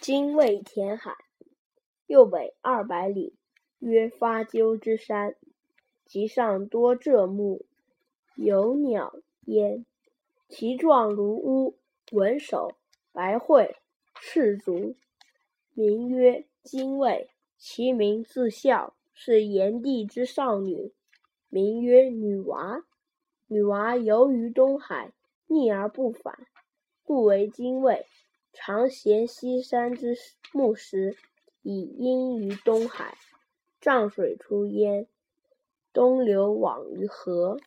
精卫填海，右北二百里，曰发鸠之山。其上多柘木，有鸟焉，其状如乌，文首，白喙，赤足，名曰精卫。其名自孝，是炎帝之少女，名曰女娃。女娃游于东海，溺而不返，故为精卫。常衔西山之木石，以堙于东海。涨水出焉，东流往于河。